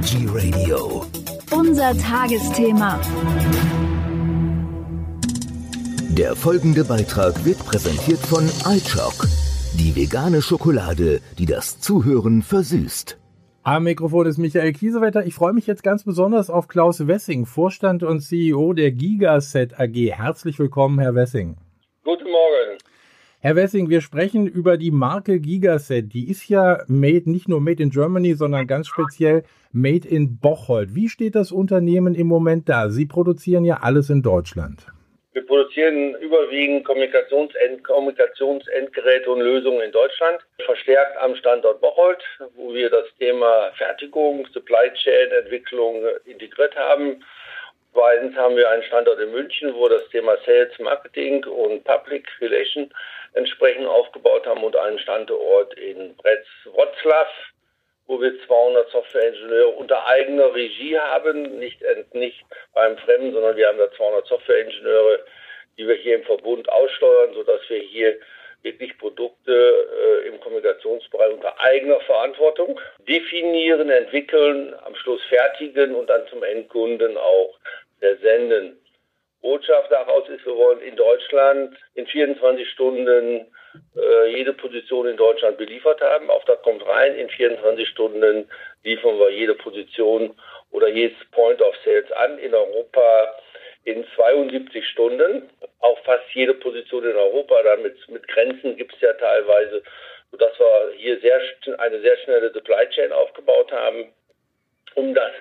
Energy Radio. Unser Tagesthema. Der folgende Beitrag wird präsentiert von iChock, die vegane Schokolade, die das Zuhören versüßt. Am Mikrofon ist Michael Kiesewetter. Ich freue mich jetzt ganz besonders auf Klaus Wessing, Vorstand und CEO der Gigaset AG. Herzlich willkommen, Herr Wessing. Guten Morgen. Herr Wessing, wir sprechen über die Marke Gigaset. Die ist ja made, nicht nur made in Germany, sondern ganz speziell made in Bocholt. Wie steht das Unternehmen im Moment da? Sie produzieren ja alles in Deutschland. Wir produzieren überwiegend Kommunikationsend Kommunikationsendgeräte und Lösungen in Deutschland, verstärkt am Standort Bocholt, wo wir das Thema Fertigung, Supply Chain, Entwicklung integriert haben. Zweitens haben wir einen Standort in München, wo das Thema Sales, Marketing und Public Relation entsprechend aufgebaut haben und einen Standort in Bretz-Wroclaw, wo wir 200 Softwareingenieure unter eigener Regie haben, nicht, nicht beim Fremden, sondern wir haben da 200 Softwareingenieure, die wir hier im Verbund aussteuern, sodass wir hier wirklich Produkte äh, im Kommunikationsbereich unter eigener Verantwortung definieren, entwickeln, am Schluss fertigen und dann zum Endkunden auch versenden. Botschaft daraus ist, wir wollen in Deutschland in 24 Stunden äh, jede Position in Deutschland beliefert haben. Auftrag kommt rein, in 24 Stunden liefern wir jede Position oder jedes Point of Sales an. In Europa in 72 Stunden. Auch fast jede Position in Europa, damit mit Grenzen gibt es ja teilweise, sodass wir hier sehr, eine sehr schnelle Supply Chain aufgebaut haben, um das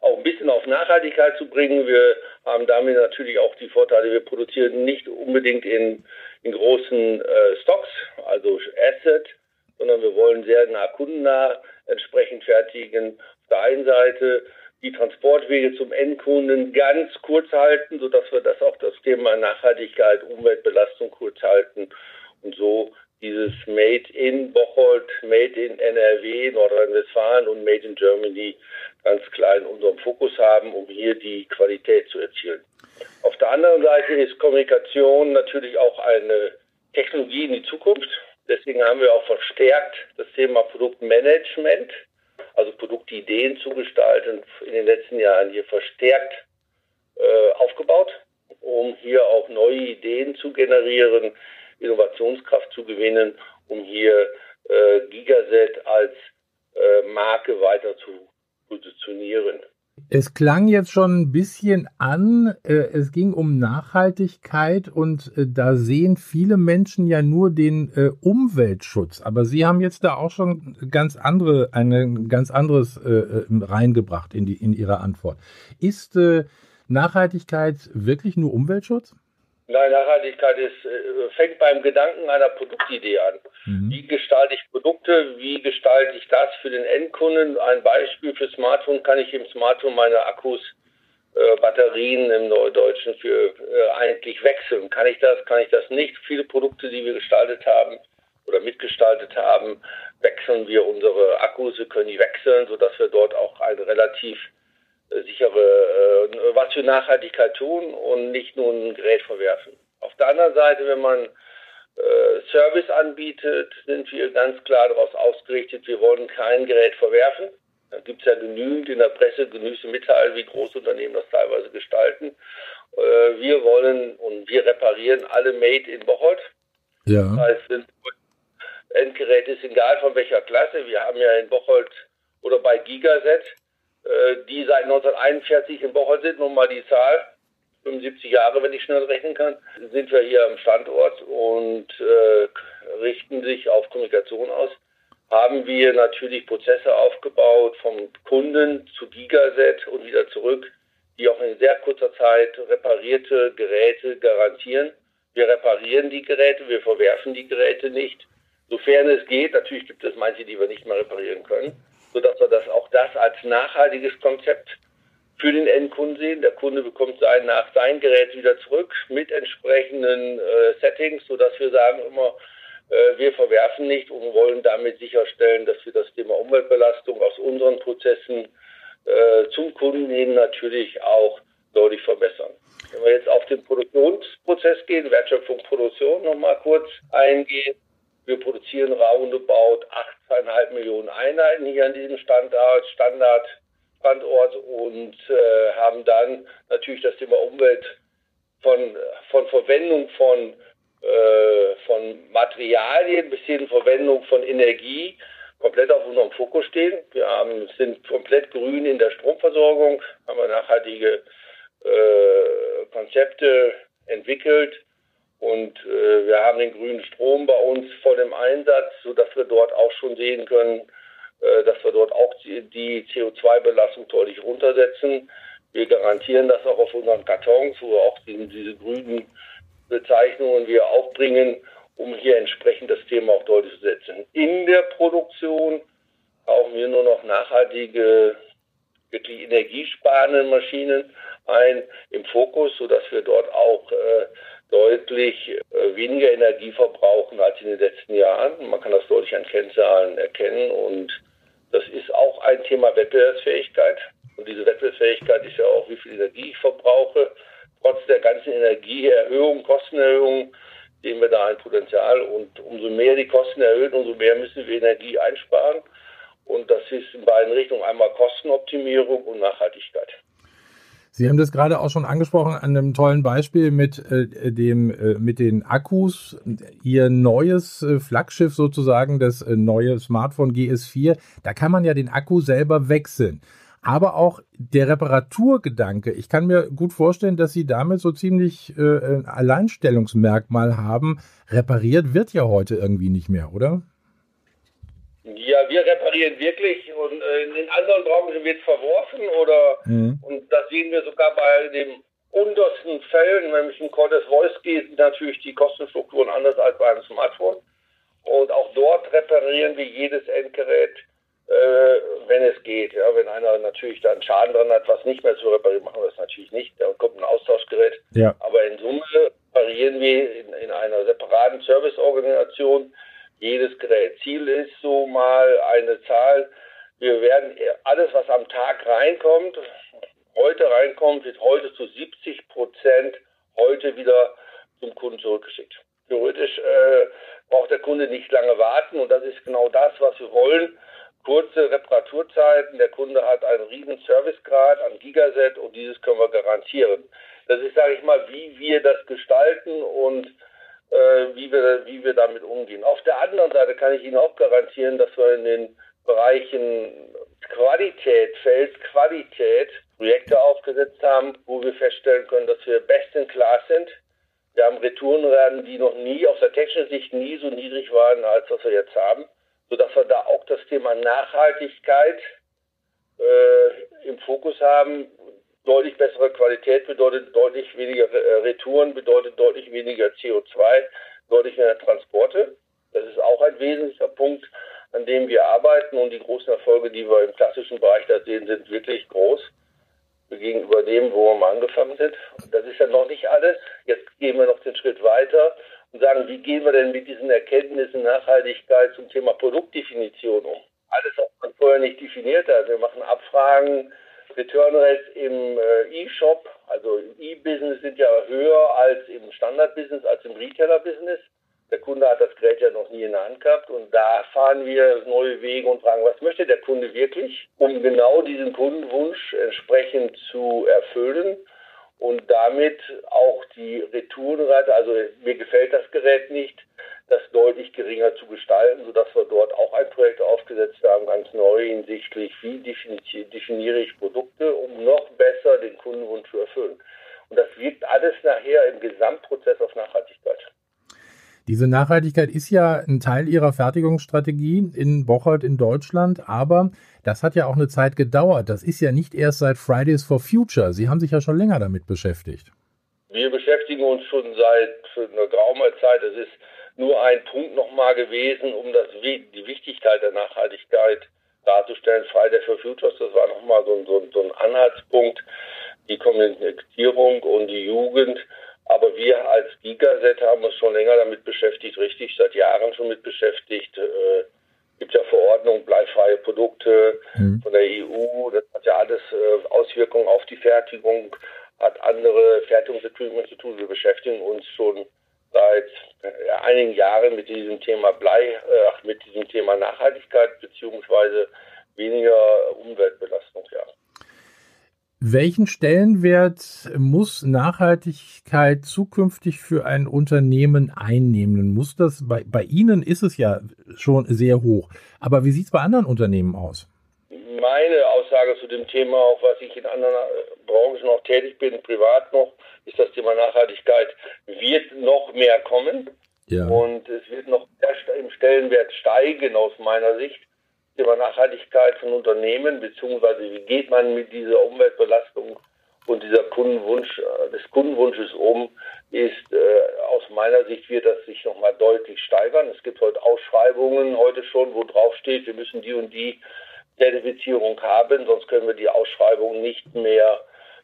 auch ein bisschen auf Nachhaltigkeit zu bringen. Wir haben damit natürlich auch die Vorteile, wir produzieren nicht unbedingt in, in großen äh, Stocks, also Asset, sondern wir wollen sehr nah kundennah entsprechend fertigen. Auf der einen Seite die Transportwege zum Endkunden ganz kurz halten, sodass wir das auch das Thema Nachhaltigkeit, Umweltbelastung kurz halten und so dieses Made in Bocholt, Made in NRW, Nordrhein-Westfalen und Made in Germany ganz klar in unserem Fokus haben, um hier die Qualität zu erzielen. Auf der anderen Seite ist Kommunikation natürlich auch eine Technologie in die Zukunft. Deswegen haben wir auch verstärkt das Thema Produktmanagement, also Produktideen zu gestalten, in den letzten Jahren hier verstärkt äh, aufgebaut, um hier auch neue Ideen zu generieren, Innovationskraft zu gewinnen, um hier äh, Gigaset als äh, Marke weiter zu positionieren. Es klang jetzt schon ein bisschen an, äh, es ging um Nachhaltigkeit und äh, da sehen viele Menschen ja nur den äh, Umweltschutz. Aber Sie haben jetzt da auch schon ganz andere, ein ganz anderes äh, äh, reingebracht in, die, in Ihre Antwort. Ist äh, Nachhaltigkeit wirklich nur Umweltschutz? Nein, Nachhaltigkeit ist, äh, fängt beim Gedanken einer Produktidee an. Mhm. Wie gestalte ich Produkte? Wie gestalte ich das für den Endkunden? Ein Beispiel für Smartphone kann ich im Smartphone meine Akkus, äh, Batterien im Neudeutschen für äh, eigentlich wechseln. Kann ich das? Kann ich das nicht? Viele Produkte, die wir gestaltet haben oder mitgestaltet haben, wechseln wir unsere Akkus. Wir können die wechseln, sodass wir dort auch ein relativ sichere, äh, was für Nachhaltigkeit tun und nicht nur ein Gerät verwerfen. Auf der anderen Seite, wenn man äh, Service anbietet, sind wir ganz klar daraus ausgerichtet, wir wollen kein Gerät verwerfen. Da gibt es ja genügend in der Presse, genügend mitteilen, wie Großunternehmen das teilweise gestalten. Äh, wir wollen und wir reparieren alle Made in Bocholt. Ja. Das heißt, wenn Endgerät ist egal von welcher Klasse. Wir haben ja in Bocholt oder bei Gigaset äh, die seit 1941 in Bocholt sind, nun mal die Zahl, 75 Jahre, wenn ich schnell rechnen kann, sind wir hier am Standort und äh, richten sich auf Kommunikation aus. Haben wir natürlich Prozesse aufgebaut vom Kunden zu Gigaset und wieder zurück, die auch in sehr kurzer Zeit reparierte Geräte garantieren. Wir reparieren die Geräte, wir verwerfen die Geräte nicht. Sofern es geht, natürlich gibt es manche, die wir nicht mehr reparieren können sodass wir das auch das als nachhaltiges Konzept für den Endkunden sehen. Der Kunde bekommt sein nach sein Gerät wieder zurück mit entsprechenden äh, Settings, sodass wir sagen immer, äh, wir verwerfen nicht und wollen damit sicherstellen, dass wir das Thema Umweltbelastung aus unseren Prozessen äh, zum Kunden hin natürlich auch deutlich verbessern. Wenn wir jetzt auf den Produktionsprozess gehen, Wertschöpfung, Produktion nochmal kurz eingehen, wir produzieren roundabout 8,5 Millionen Einheiten hier an diesem Standard. Standard Standort und äh, haben dann natürlich das Thema Umwelt von, von Verwendung von, äh, von Materialien bis hin Verwendung von Energie komplett auf unserem Fokus stehen. Wir haben, sind komplett grün in der Stromversorgung, haben wir nachhaltige äh, Konzepte entwickelt und äh, wir haben den grünen Strom bei uns voll im Einsatz, sodass wir dort auch schon sehen können, äh, dass wir dort auch die, die CO2-Belastung deutlich runtersetzen. Wir garantieren das auch auf unseren Kartons, wo wir auch die, diese grünen Bezeichnungen wir aufbringen, um hier entsprechend das Thema auch deutlich zu setzen. In der Produktion kaufen wir nur noch nachhaltige, wirklich energiesparende Maschinen ein im Fokus, sodass wir dort auch äh, deutlich äh, weniger Energie verbrauchen als in den letzten Jahren. Man kann das deutlich an Kennzahlen erkennen und das ist auch ein Thema Wettbewerbsfähigkeit. Und diese Wettbewerbsfähigkeit ist ja auch, wie viel Energie ich verbrauche. Trotz der ganzen Energieerhöhung, Kostenerhöhung, sehen wir da ein Potenzial. Und umso mehr die Kosten erhöhen, umso mehr müssen wir Energie einsparen. Und das ist in beiden Richtungen einmal Kostenoptimierung und Nachhaltigkeit. Sie haben das gerade auch schon angesprochen an einem tollen Beispiel mit äh, dem äh, mit den Akkus. Ihr neues äh, Flaggschiff sozusagen, das äh, neue Smartphone GS4, da kann man ja den Akku selber wechseln. Aber auch der Reparaturgedanke. Ich kann mir gut vorstellen, dass Sie damit so ziemlich äh, ein Alleinstellungsmerkmal haben. Repariert wird ja heute irgendwie nicht mehr, oder? Ja, wir reparieren wirklich und äh, in anderen Branchen wird verworfen oder mhm. Sehen wir sogar bei den untersten Fällen, wenn es um Cordes Voice geht, natürlich die Kostenstrukturen anders als bei einem Smartphone. Und auch dort reparieren wir jedes Endgerät, äh, wenn es geht. Ja, wenn einer natürlich dann Schaden dran hat, was nicht mehr zu reparieren, machen wir das natürlich nicht. Da kommt ein Austauschgerät. Ja. Aber in Summe reparieren wir in, in einer separaten Serviceorganisation jedes Gerät. Ziel ist so mal eine Zahl. Wir werden alles, was am Tag reinkommt, heute reinkommt, wird heute zu 70 Prozent heute wieder zum Kunden zurückgeschickt. Theoretisch äh, braucht der Kunde nicht lange warten und das ist genau das, was wir wollen. Kurze Reparaturzeiten, der Kunde hat einen riesen Servicegrad an Gigaset und dieses können wir garantieren. Das ist, sage ich mal, wie wir das gestalten und äh, wie, wir, wie wir damit umgehen. Auf der anderen Seite kann ich Ihnen auch garantieren, dass wir in den Bereichen Qualität, Feldqualität Projekte aufgesetzt haben, wo wir feststellen können, dass wir best in class sind. Wir haben Retourenraten, die noch nie aus der technischen Sicht nie so niedrig waren, als was wir jetzt haben, sodass wir da auch das Thema Nachhaltigkeit äh, im Fokus haben, Deutlich bessere Qualität bedeutet deutlich weniger äh, Retouren, bedeutet deutlich weniger CO2, deutlich mehr Transporte. Das ist auch ein wesentlicher Punkt, an dem wir arbeiten und die großen Erfolge, die wir im klassischen Bereich da sehen, sind wirklich groß gegenüber dem, wo wir mal angefangen sind. Das ist ja noch nicht alles. Jetzt gehen wir noch den Schritt weiter und sagen, wie gehen wir denn mit diesen Erkenntnissen Nachhaltigkeit zum Thema Produktdefinition um? Alles, was man vorher nicht definiert hat. Wir machen Abfragen, Return Rates im äh, E-Shop, also im E-Business sind ja höher als im Standard-Business, als im Retailer-Business. Der Kunde hat das Gerät ja noch nie in der Hand gehabt und da fahren wir neue Wege und fragen, was möchte der Kunde wirklich, um genau diesen Kundenwunsch entsprechend zu erfüllen und damit auch die Retourenrate, also mir gefällt das Gerät nicht, das deutlich geringer zu gestalten, sodass wir dort auch ein Projekt aufgesetzt haben, ganz neu hinsichtlich, wie definiere ich Produkte, um noch besser den Kundenwunsch zu erfüllen. Und das wirkt alles nachher im Gesamtprozess auf Nachhaltigkeit. Diese Nachhaltigkeit ist ja ein Teil Ihrer Fertigungsstrategie in Bocholt in Deutschland, aber das hat ja auch eine Zeit gedauert. Das ist ja nicht erst seit Fridays for Future. Sie haben sich ja schon länger damit beschäftigt. Wir beschäftigen uns schon seit einer geraumer Zeit. Das ist nur ein Punkt nochmal gewesen, um das, die Wichtigkeit der Nachhaltigkeit darzustellen. Fridays for Futures, das war nochmal so, so, so ein Anhaltspunkt, die Kommunizierung und die Jugend. Aber wir als Gigaset haben uns schon länger damit beschäftigt, richtig, seit Jahren schon mit beschäftigt. Äh, gibt ja Verordnungen, bleifreie Produkte mhm. von der EU. Das hat ja alles äh, Auswirkungen auf die Fertigung, hat andere Fertigungsequipment zu tun. Wir beschäftigen uns schon seit äh, einigen Jahren mit diesem Thema Blei, äh, mit diesem Thema Nachhaltigkeit beziehungsweise weniger Umweltbelastung, ja. Welchen Stellenwert muss Nachhaltigkeit zukünftig für ein Unternehmen einnehmen? Muss das bei, bei Ihnen ist es ja schon sehr hoch. Aber wie sieht es bei anderen Unternehmen aus? Meine Aussage zu dem Thema, auch was ich in anderen Branchen noch tätig bin, privat noch, ist das Thema Nachhaltigkeit wird noch mehr kommen. Ja. Und es wird noch im Stellenwert steigen aus meiner Sicht. Thema Nachhaltigkeit von Unternehmen, beziehungsweise wie geht man mit dieser Umweltbelastung und dieser Kundenwunsch, äh, des Kundenwunsches um, ist äh, aus meiner Sicht wird das sich nochmal deutlich steigern. Es gibt heute Ausschreibungen heute schon, wo drauf steht, wir müssen die und die Zertifizierung haben, sonst können wir die Ausschreibung nicht mehr,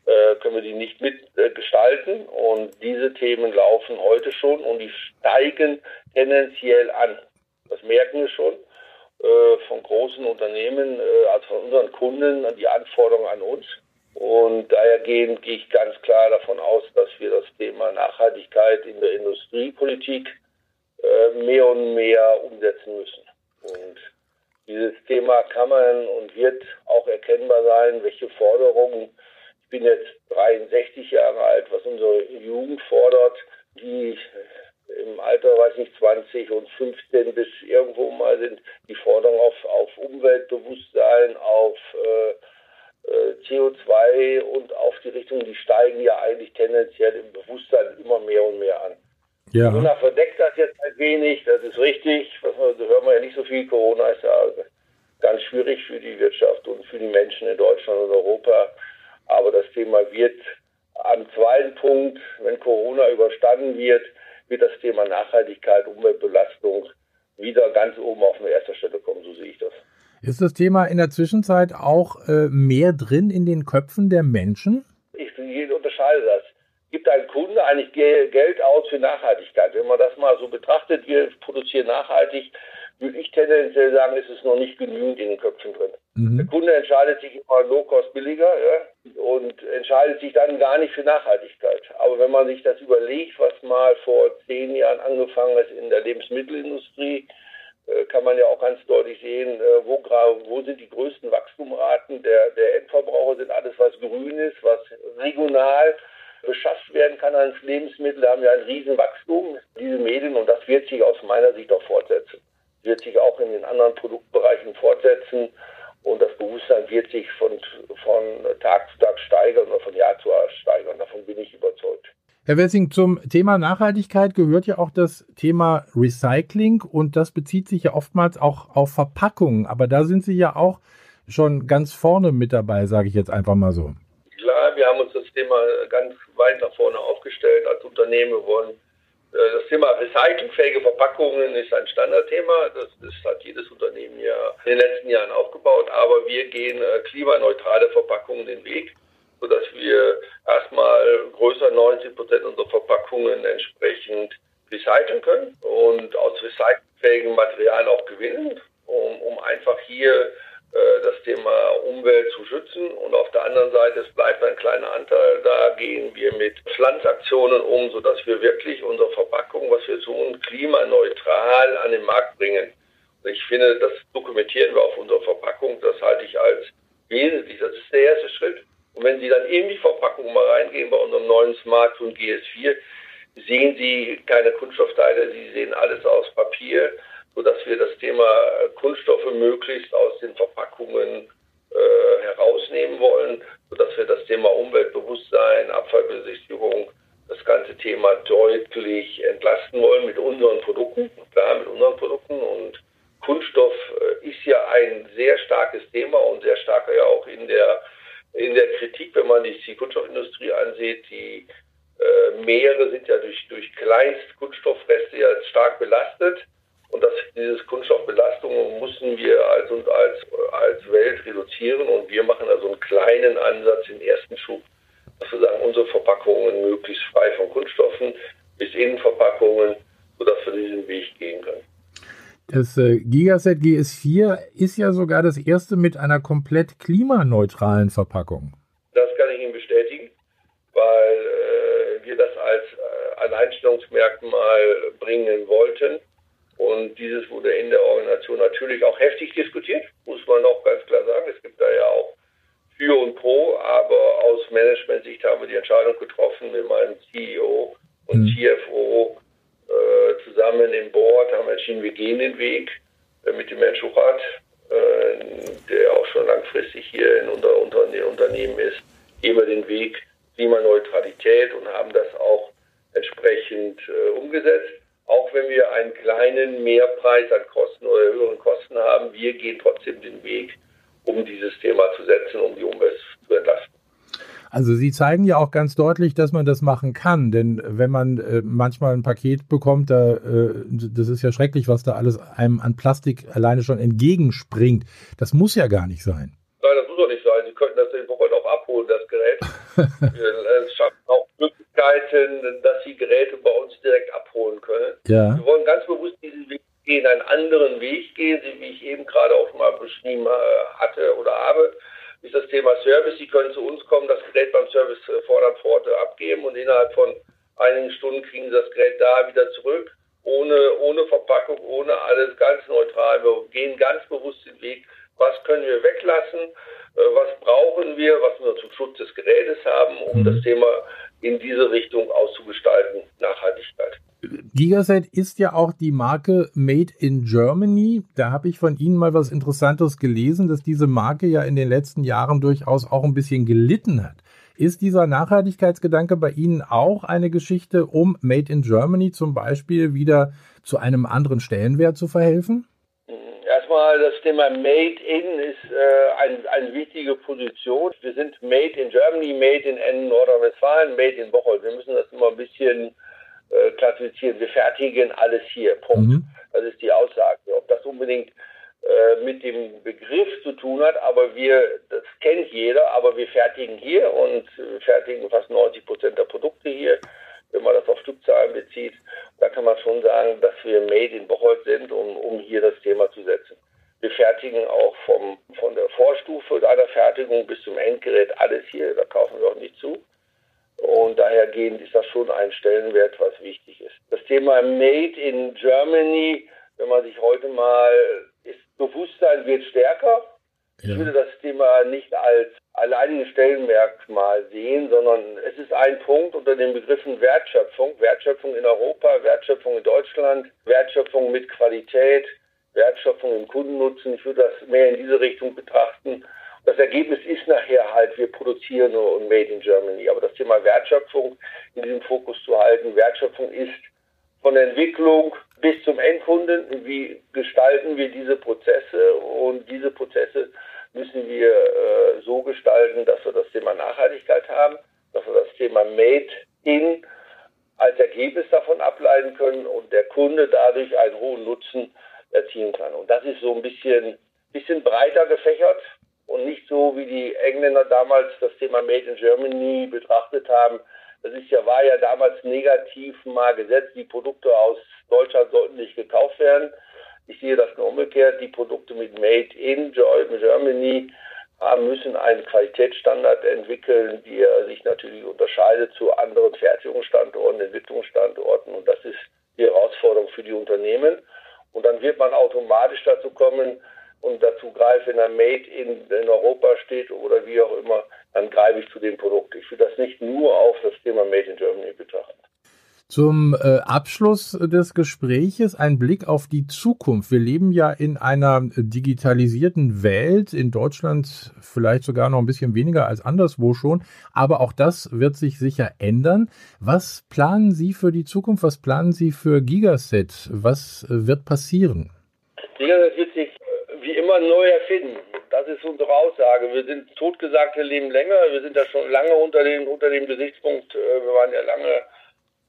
äh, können wir die nicht mitgestalten. Und diese Themen laufen heute schon und die steigen tendenziell an. Das merken wir schon. Äh, von großen Unternehmen, äh, also von unseren Kunden, die Anforderungen an uns. Und dahergehend gehe ich ganz klar davon aus, dass wir das Thema Nachhaltigkeit in der Industriepolitik äh, mehr und mehr umsetzen müssen. Und dieses Thema kann man und wird auch erkennbar sein, welche Forderungen, ich bin jetzt 63 Jahre alt, was unsere Jugend fordert, die im Alter, weiß nicht, 20 und 15 bis irgendwo mal sind, die Forderung auf, auf Umweltbewusstsein, auf äh, äh CO2 und auf die Richtung, die steigen ja eigentlich tendenziell im Bewusstsein immer mehr und mehr an. Ja. Corona verdeckt das jetzt ein wenig, das ist richtig. Da hören wir ja nicht so viel. Corona ist ja ganz schwierig für die Wirtschaft und für die Menschen in Deutschland und Europa. Aber das Thema wird am zweiten Punkt, wenn Corona überstanden wird, wird das Thema Nachhaltigkeit, Umweltbelastung wieder ganz oben auf eine erste Stelle kommen, so sehe ich das. Ist das Thema in der Zwischenzeit auch äh, mehr drin in den Köpfen der Menschen? Ich, ich unterscheide das. Gibt ein Kunde eigentlich Geld aus für Nachhaltigkeit? Wenn man das mal so betrachtet, wir produzieren nachhaltig, ich tendenziell sagen, ist es noch nicht genügend in den Köpfen drin. Mhm. Der Kunde entscheidet sich immer Low-Cost billiger ja, und entscheidet sich dann gar nicht für Nachhaltigkeit. Aber wenn man sich das überlegt, was mal vor zehn Jahren angefangen ist in der Lebensmittelindustrie, äh, kann man ja auch ganz deutlich sehen, äh, wo, wo sind die größten Wachstumraten der, der Endverbraucher, sind alles, was grün ist, was regional beschafft werden kann als Lebensmittel. Da haben wir ein Riesenwachstum, diese Medien, und das wird sich aus meiner Sicht auch fortsetzen wird sich auch in den anderen Produktbereichen fortsetzen und das Bewusstsein wird sich von, von Tag zu Tag steigern oder von Jahr zu Jahr steigern. Davon bin ich überzeugt. Herr Wessing, zum Thema Nachhaltigkeit gehört ja auch das Thema Recycling und das bezieht sich ja oftmals auch auf Verpackungen. Aber da sind Sie ja auch schon ganz vorne mit dabei, sage ich jetzt einfach mal so. Klar, wir haben uns das Thema ganz weit nach vorne aufgestellt als Unternehmen. Wir wollen das Thema recyclingfähige Verpackungen ist ein Standardthema. Das, das, hat jedes Unternehmen ja in den letzten Jahren aufgebaut. Aber wir gehen äh, klimaneutrale Verpackungen den Weg, sodass wir erstmal größer 90 Prozent unserer Verpackungen entsprechend recyceln können und aus recyclingfähigem Material auch gewinnen, um, um einfach hier äh, das Thema Umwelt zu schützen. Und auf der anderen Seite, es bleibt ein kleiner Anteil, da gehen wir mit Pflanzaktionen um, sodass wir wirklich unsere Verpackung, was wir tun, klimaneutral an den Markt bringen. Und ich finde, das dokumentieren wir auf unserer Verpackung, das halte ich als wesentlich. Das ist der erste Schritt. Und wenn Sie dann in die Verpackung mal reingehen bei unserem neuen Smartphone GS4, sehen Sie keine Kunststoffteile, Sie sehen alles aus Papier sodass wir das Thema Kunststoffe möglichst aus den Verpackungen äh, herausnehmen wollen, sodass wir das Thema Umweltbewusstsein, Abfallbesichtigung, das ganze Thema deutlich entlasten wollen mit unseren Produkten, klar mit unseren Produkten und Kunststoff äh, ist ja ein sehr starkes Thema und sehr starker ja auch in der in der Kritik, wenn man die Kunststoffindustrie ansieht, die äh, Meere sind ja durch, durch Kleinstkunststoffreste ja stark belastet. Und das, dieses Kunststoffbelastung müssen wir als, als, als Welt reduzieren. Und wir machen also einen kleinen Ansatz im ersten Schub, dass wir sagen, unsere Verpackungen möglichst frei von Kunststoffen bis Innenverpackungen, sodass wir diesen Weg gehen können. Das äh, Gigaset GS4 ist ja sogar das erste mit einer komplett klimaneutralen Verpackung. Das kann ich Ihnen bestätigen, weil äh, wir das als äh, Alleinstellungsmerkmal bringen wollten. Und dieses wurde in der Organisation natürlich auch heftig diskutiert, muss man auch ganz klar sagen. Es gibt da ja auch für und pro, aber aus Management-Sicht haben wir die Entscheidung getroffen mit meinem CEO und mhm. CFO äh, zusammen im Board, haben entschieden, wir gehen den Weg äh, mit dem Herrn Schuchert, äh, der auch schon langfristig hier in unser, unter, Unternehmen ist, gehen wir den Weg Klimaneutralität und haben das auch entsprechend äh, umgesetzt. Auch wenn wir einen kleinen Mehrpreis an Kosten oder höheren Kosten haben, wir gehen trotzdem den Weg, um dieses Thema zu setzen, um die Umwelt zu entlasten. Also Sie zeigen ja auch ganz deutlich, dass man das machen kann, denn wenn man äh, manchmal ein Paket bekommt, da, äh, das ist ja schrecklich, was da alles einem an Plastik alleine schon entgegenspringt. Das muss ja gar nicht sein. Nein, das muss doch nicht sein. Sie könnten das in Woche auch abholen, das Gerät. es schafft auch Möglichkeiten, dass Sie Geräte bei uns direkt abholen können. Ja. Wir wollen ganz bewusst diesen Weg gehen, einen anderen Weg gehen, wie ich eben gerade auch mal beschrieben äh, hatte oder habe ist das Thema Service. Sie können zu uns kommen, das Gerät beim Service äh, fordern vor abgeben und innerhalb von einigen Stunden kriegen Sie das Gerät da wieder zurück. Ohne, ohne Verpackung, ohne alles, ganz neutral. Wir gehen ganz bewusst den Weg. Was können wir weglassen? Äh, was brauchen wir? Was wir zum Schutz des Gerätes haben, um mhm. das Thema in diese Richtung auszugestalten? Nachhaltigkeit. Gigaset ist ja auch die Marke Made in Germany. Da habe ich von Ihnen mal was Interessantes gelesen, dass diese Marke ja in den letzten Jahren durchaus auch ein bisschen gelitten hat. Ist dieser Nachhaltigkeitsgedanke bei Ihnen auch eine Geschichte, um Made in Germany zum Beispiel wieder zu einem anderen Stellenwert zu verhelfen? Erstmal das Thema Made in ist äh, ein, eine wichtige Position. Wir sind Made in Germany, Made in Nordrhein-Westfalen, Made in Bocholt. Wir müssen das immer ein bisschen äh, klassifizieren. Wir fertigen alles hier. Punkt. Mhm. Das ist die Aussage. Ob das unbedingt äh, mit dem Begriff zu tun hat, aber wir, das kennt jeder, aber wir fertigen hier und fertigen fast 90 Prozent der Produkte hier, wenn man das auf Stückzahlen bezieht. Da kann man schon sagen, dass wir made in Bocholt sind, um, um hier das Thema zu setzen. Wir fertigen auch vom, von der Vorstufe einer Fertigung bis zum Endgerät alles hier, da kaufen wir auch nicht zu. Und dahergehend ist das schon ein Stellenwert, was wichtig ist. Das Thema Made in Germany, wenn man sich heute mal, ist Bewusstsein wird stärker. Ja. Ich würde das Thema nicht als alleinigen Stellenmerkmal sehen, sondern es ist ein Punkt unter den Begriffen Wertschöpfung. Wertschöpfung in Europa, Wertschöpfung in Deutschland, Wertschöpfung mit Qualität, Wertschöpfung im Kundennutzen. Ich würde das mehr in diese Richtung betrachten das Ergebnis ist nachher halt, wir produzieren und Made in Germany. Aber das Thema Wertschöpfung in diesem Fokus zu halten, Wertschöpfung ist von der Entwicklung bis zum Endkunden, wie gestalten wir diese Prozesse und diese Prozesse müssen wir äh, so gestalten, dass wir das Thema Nachhaltigkeit haben, dass wir das Thema Made in als Ergebnis davon ableiten können und der Kunde dadurch einen hohen Nutzen erzielen kann. Und das ist so ein bisschen, bisschen breiter gefächert und nicht so, wie die Engländer damals das Thema Made in Germany betrachtet haben. Das ist ja, war ja damals negativ mal gesetzt. Die Produkte aus Deutschland sollten nicht gekauft werden. Ich sehe das nur umgekehrt. Die Produkte mit Made in Germany haben müssen einen Qualitätsstandard entwickeln, der sich natürlich unterscheidet zu anderen Fertigungsstandorten, Entwicklungsstandorten. Und das ist die Herausforderung für die Unternehmen. Und dann wird man automatisch dazu kommen, und dazu greife, wenn ein Made in, in Europa steht oder wie auch immer, dann greife ich zu dem Produkt. Ich will das nicht nur auf das Thema Made in Germany betrachten. Zum äh, Abschluss des Gespräches ein Blick auf die Zukunft. Wir leben ja in einer digitalisierten Welt, in Deutschland vielleicht sogar noch ein bisschen weniger als anderswo schon, aber auch das wird sich sicher ändern. Was planen Sie für die Zukunft? Was planen Sie für Gigaset? Was äh, wird passieren? Gigaset wird sich wie immer neu erfinden. Das ist unsere Aussage. Wir sind totgesagte leben länger. Wir sind da schon lange unter dem, unter dem Gesichtspunkt. Äh, wir waren ja lange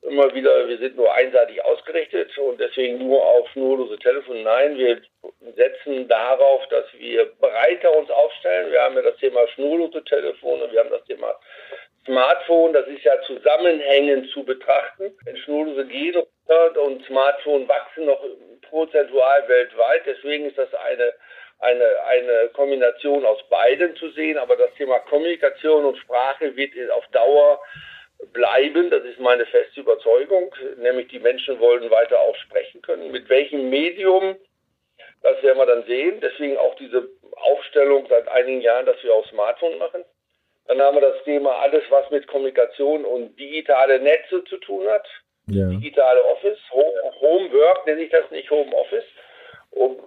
immer wieder, wir sind nur einseitig ausgerichtet und deswegen nur auf schnurlose Telefon. Nein, wir setzen darauf, dass wir breiter uns aufstellen. Wir haben ja das Thema schnurlose Telefone, wir haben das Thema Smartphone, das ist ja zusammenhängend zu betrachten. Wenn schnurlose gehen und Smartphone wachsen noch prozentual weltweit. Deswegen ist das eine, eine, eine Kombination aus beiden zu sehen. Aber das Thema Kommunikation und Sprache wird auf Dauer bleiben. Das ist meine feste Überzeugung. Nämlich die Menschen wollen weiter auch sprechen können. Mit welchem Medium, das werden wir dann sehen. Deswegen auch diese Aufstellung seit einigen Jahren, dass wir auch Smartphone machen. Dann haben wir das Thema alles, was mit Kommunikation und digitale Netze zu tun hat. Ja. Digitale Office, Homework nenne ich das nicht Home Office,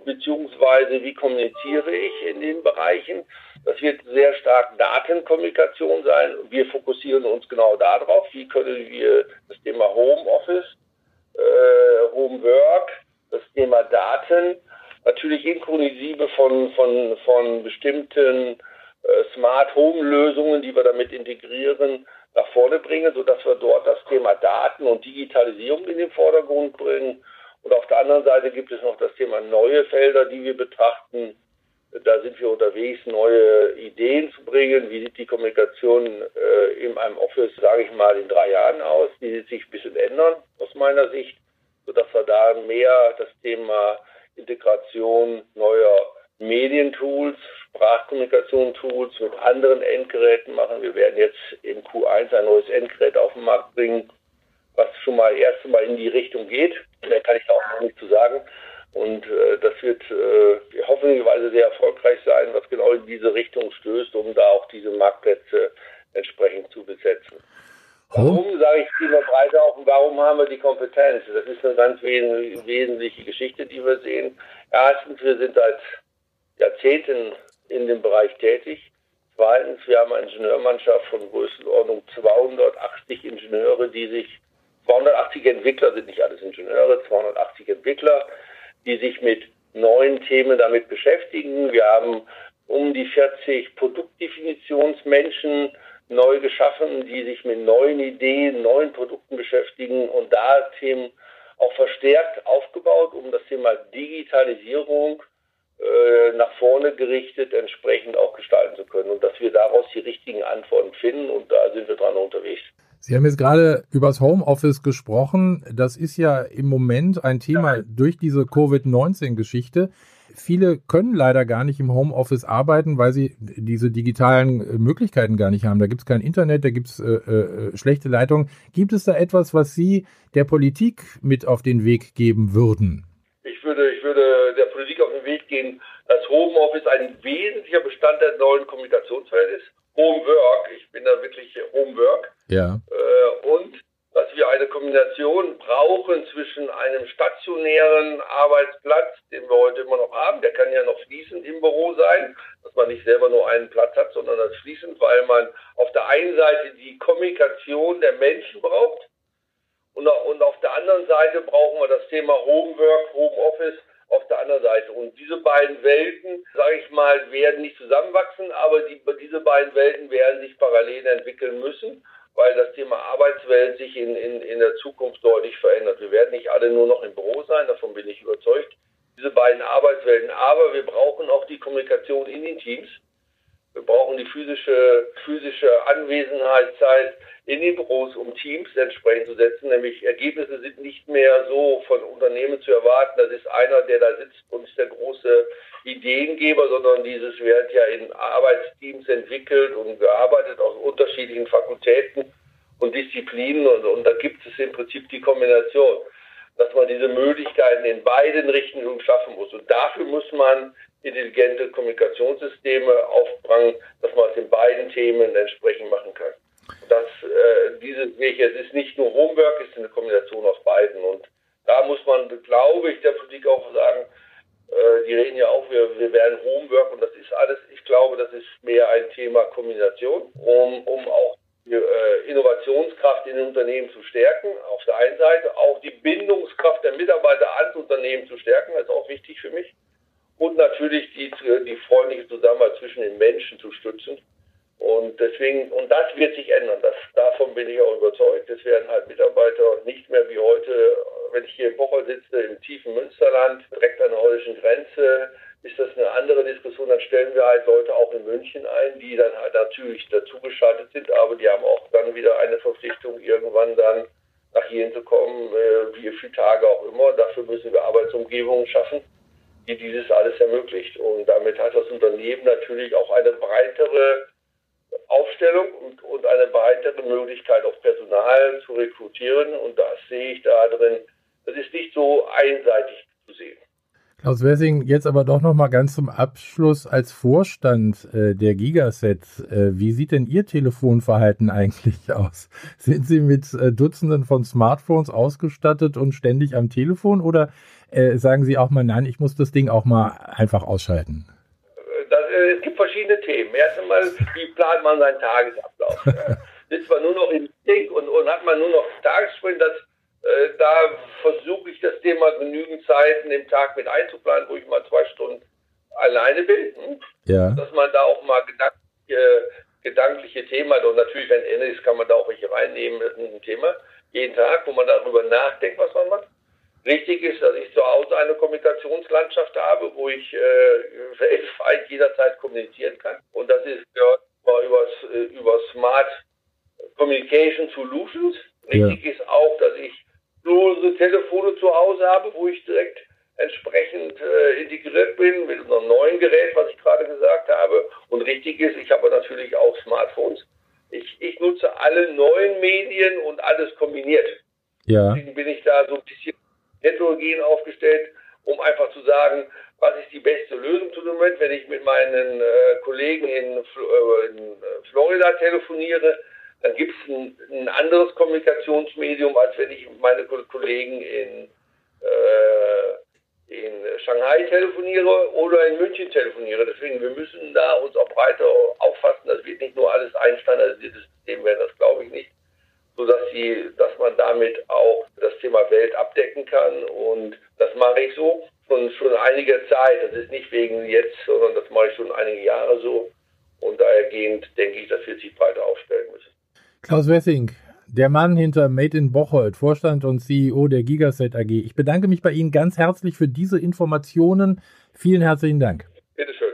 beziehungsweise wie kommuniziere ich in den Bereichen. Das wird sehr stark Datenkommunikation sein. Wir fokussieren uns genau darauf, wie können wir das Thema Homeoffice, äh, Homework, das Thema Daten, natürlich inklusive von, von, von bestimmten äh, Smart Home Lösungen, die wir damit integrieren, nach vorne bringen, sodass wir dort das Thema Daten und Digitalisierung in den Vordergrund bringen. Und auf der anderen Seite gibt es noch das Thema neue Felder, die wir betrachten. Da sind wir unterwegs, neue Ideen zu bringen. Wie sieht die Kommunikation äh, in einem Office, sage ich mal, in drei Jahren aus? Die wird sich ein bisschen ändern, aus meiner Sicht, sodass wir da mehr das Thema Integration neuer Medientools, Sprachkommunikation-Tools mit anderen Endgeräten machen. Wir werden jetzt im Q1 ein neues Endgerät auf den Markt bringen, was schon mal erst Mal in die Richtung geht. Mehr kann ich da auch noch nicht zu sagen. Und äh, das wird äh, hoffentlicherweise sehr erfolgreich sein, was genau in diese Richtung stößt, um da auch diese Marktplätze entsprechend zu besetzen. Warum sage ich immer breiter auch warum haben wir die Kompetenz? Das ist eine ganz wesentliche Geschichte, die wir sehen. Erstens, wir sind seit Jahrzehnten in dem Bereich tätig. Zweitens, wir haben eine Ingenieurmannschaft von Größenordnung 280 Ingenieure, die sich 280 Entwickler sind nicht alles Ingenieure, 280 Entwickler, die sich mit neuen Themen damit beschäftigen. Wir haben um die 40 Produktdefinitionsmenschen neu geschaffen, die sich mit neuen Ideen, neuen Produkten beschäftigen und da Themen auch verstärkt aufgebaut, um das Thema Digitalisierung äh, nach vorne gerichtet entsprechend auch gestalten zu können und dass wir daraus die richtigen Antworten finden und da sind wir dran. Sie haben jetzt gerade über das Homeoffice gesprochen. Das ist ja im Moment ein Thema durch diese Covid-19-Geschichte. Viele können leider gar nicht im Homeoffice arbeiten, weil sie diese digitalen äh, Möglichkeiten gar nicht haben. Da gibt es kein Internet, da gibt es äh, äh, schlechte Leitungen. Gibt es da etwas, was Sie der Politik mit auf den Weg geben würden? Ich würde, ich würde der Politik auf den Weg gehen, dass Homeoffice ein wesentlicher Bestandteil der neuen Kommunikationswelt ist. Homework, ich bin da wirklich Homework. Ja. Äh, und dass wir eine Kombination brauchen zwischen einem stationären Arbeitsplatz, den wir heute immer noch haben, der kann ja noch fließend im Büro sein, dass man nicht selber nur einen Platz hat, sondern das fließend, weil man auf der einen Seite die Kommunikation der Menschen braucht und, und auf der anderen Seite brauchen wir das Thema Homework, Homeoffice auf der anderen Seite. Und diese beiden Welten, sage ich mal, werden nicht zusammenwachsen, aber die, diese beiden Welten werden sich parallel entwickeln müssen weil das Thema Arbeitswelt sich in, in, in der Zukunft deutlich verändert. Wir werden nicht alle nur noch im Büro sein, davon bin ich überzeugt. Diese beiden Arbeitswelten. Aber wir brauchen auch die Kommunikation in den Teams. Wir brauchen die physische, physische Anwesenheitszeit in den Büros, um Teams entsprechend zu setzen. Nämlich Ergebnisse sind nicht mehr so von Unternehmen zu erwarten. Das ist einer, der da sitzt und ist der große Ideengeber, sondern dieses wird ja in Arbeitsteams entwickelt und gearbeitet aus unterschiedlichen Fakultäten und Disziplinen und, und da gibt es im Prinzip die Kombination, dass man diese Möglichkeiten in beiden Richtungen schaffen muss. Und dafür muss man intelligente Kommunikationssysteme aufbringen, dass man es in beiden Themen entsprechend machen kann. Das, äh, dieses es ist nicht nur Homework, es ist eine Kombination aus beiden. Und da muss man, glaube ich, der Politik auch sagen, äh, die reden ja auch, wir, wir werden Homework und das ist alles, ich glaube, das ist mehr ein Thema Kombination, um, um auch die äh, Innovationskraft in den Unternehmen zu stärken, auf der einen Seite, auch die Bindungskraft der Mitarbeiter ans Unternehmen zu stärken, das ist auch wichtig für mich. Und natürlich die, die freundliche Zusammenarbeit zwischen den Menschen zu stützen. Und deswegen, und das wird sich ändern. Das, davon bin ich auch überzeugt. Es werden halt Mitarbeiter nicht mehr wie heute, wenn ich hier in Bocholt sitze, im tiefen Münsterland, direkt an der holländischen Grenze, ist das eine andere Diskussion. Dann stellen wir halt Leute auch in München ein, die dann halt natürlich dazugeschaltet sind, aber die haben auch dann wieder eine Verpflichtung, irgendwann dann nach hier zu kommen, äh, wie viele Tage auch immer. Dafür müssen wir Arbeitsumgebungen schaffen, die dieses alles ermöglicht. Und damit hat das Unternehmen natürlich auch eine breitere Aufstellung und, und eine weitere Möglichkeit, auch Personal zu rekrutieren. Und das sehe ich da drin. Das ist nicht so einseitig zu sehen. Klaus Wessing, jetzt aber doch noch mal ganz zum Abschluss als Vorstand äh, der Gigaset. Äh, wie sieht denn Ihr Telefonverhalten eigentlich aus? Sind Sie mit äh, Dutzenden von Smartphones ausgestattet und ständig am Telefon oder äh, sagen Sie auch mal, nein, ich muss das Ding auch mal einfach ausschalten? Das, äh, es gibt verschiedene Themen. Erst einmal, wie plant man seinen Tagesablauf? Sitzt man nur noch im Ding und, und hat man nur noch Tagessprint, das äh, da versuche ich das Thema genügend Zeit in dem Tag mit einzuplanen, wo ich mal zwei Stunden alleine bin. Hm? Ja. Dass man da auch mal gedankliche, gedankliche Themen hat. Und natürlich, wenn Ende ist, kann man da auch welche reinnehmen. Ein Thema. Jeden Tag, wo man darüber nachdenkt, was man macht. Richtig ist, dass ich zu Hause eine Kommunikationslandschaft habe, wo ich äh, weltweit jederzeit kommunizieren kann. Und das ist gehört über, äh, über Smart Communication Solutions. Richtig ja. ist auch, dass ich lose Telefone zu Hause habe, wo ich direkt entsprechend äh, integriert bin mit unserem neuen Gerät, was ich gerade gesagt habe. Und richtig ist, ich habe natürlich auch Smartphones. Ich, ich nutze alle neuen Medien und alles kombiniert. Ja. Deswegen bin ich da so ein bisschen heterogen aufgestellt, um einfach zu sagen, was ist die beste Lösung zu dem Moment, wenn ich mit meinen äh, Kollegen in, äh, in Florida telefoniere, dann gibt es ein, ein, anderes Kommunikationsmedium, als wenn ich meine Kollegen in, äh, in Shanghai telefoniere oder in München telefoniere. Deswegen, wir müssen da uns auch breiter auffassen. Das wird nicht nur alles ein standardisiertes System werden, das glaube ich nicht. Sodass sie, dass man damit auch das Thema Welt abdecken kann. Und das mache ich so schon, schon einige Zeit. Das ist nicht wegen jetzt, sondern das mache ich schon einige Jahre so. Und dahergehend denke ich, dass wir sich breiter aufstellen müssen. Klaus Wessing, der Mann hinter Made in Bocholt, Vorstand und CEO der Gigaset AG. Ich bedanke mich bei Ihnen ganz herzlich für diese Informationen. Vielen herzlichen Dank. Bitteschön.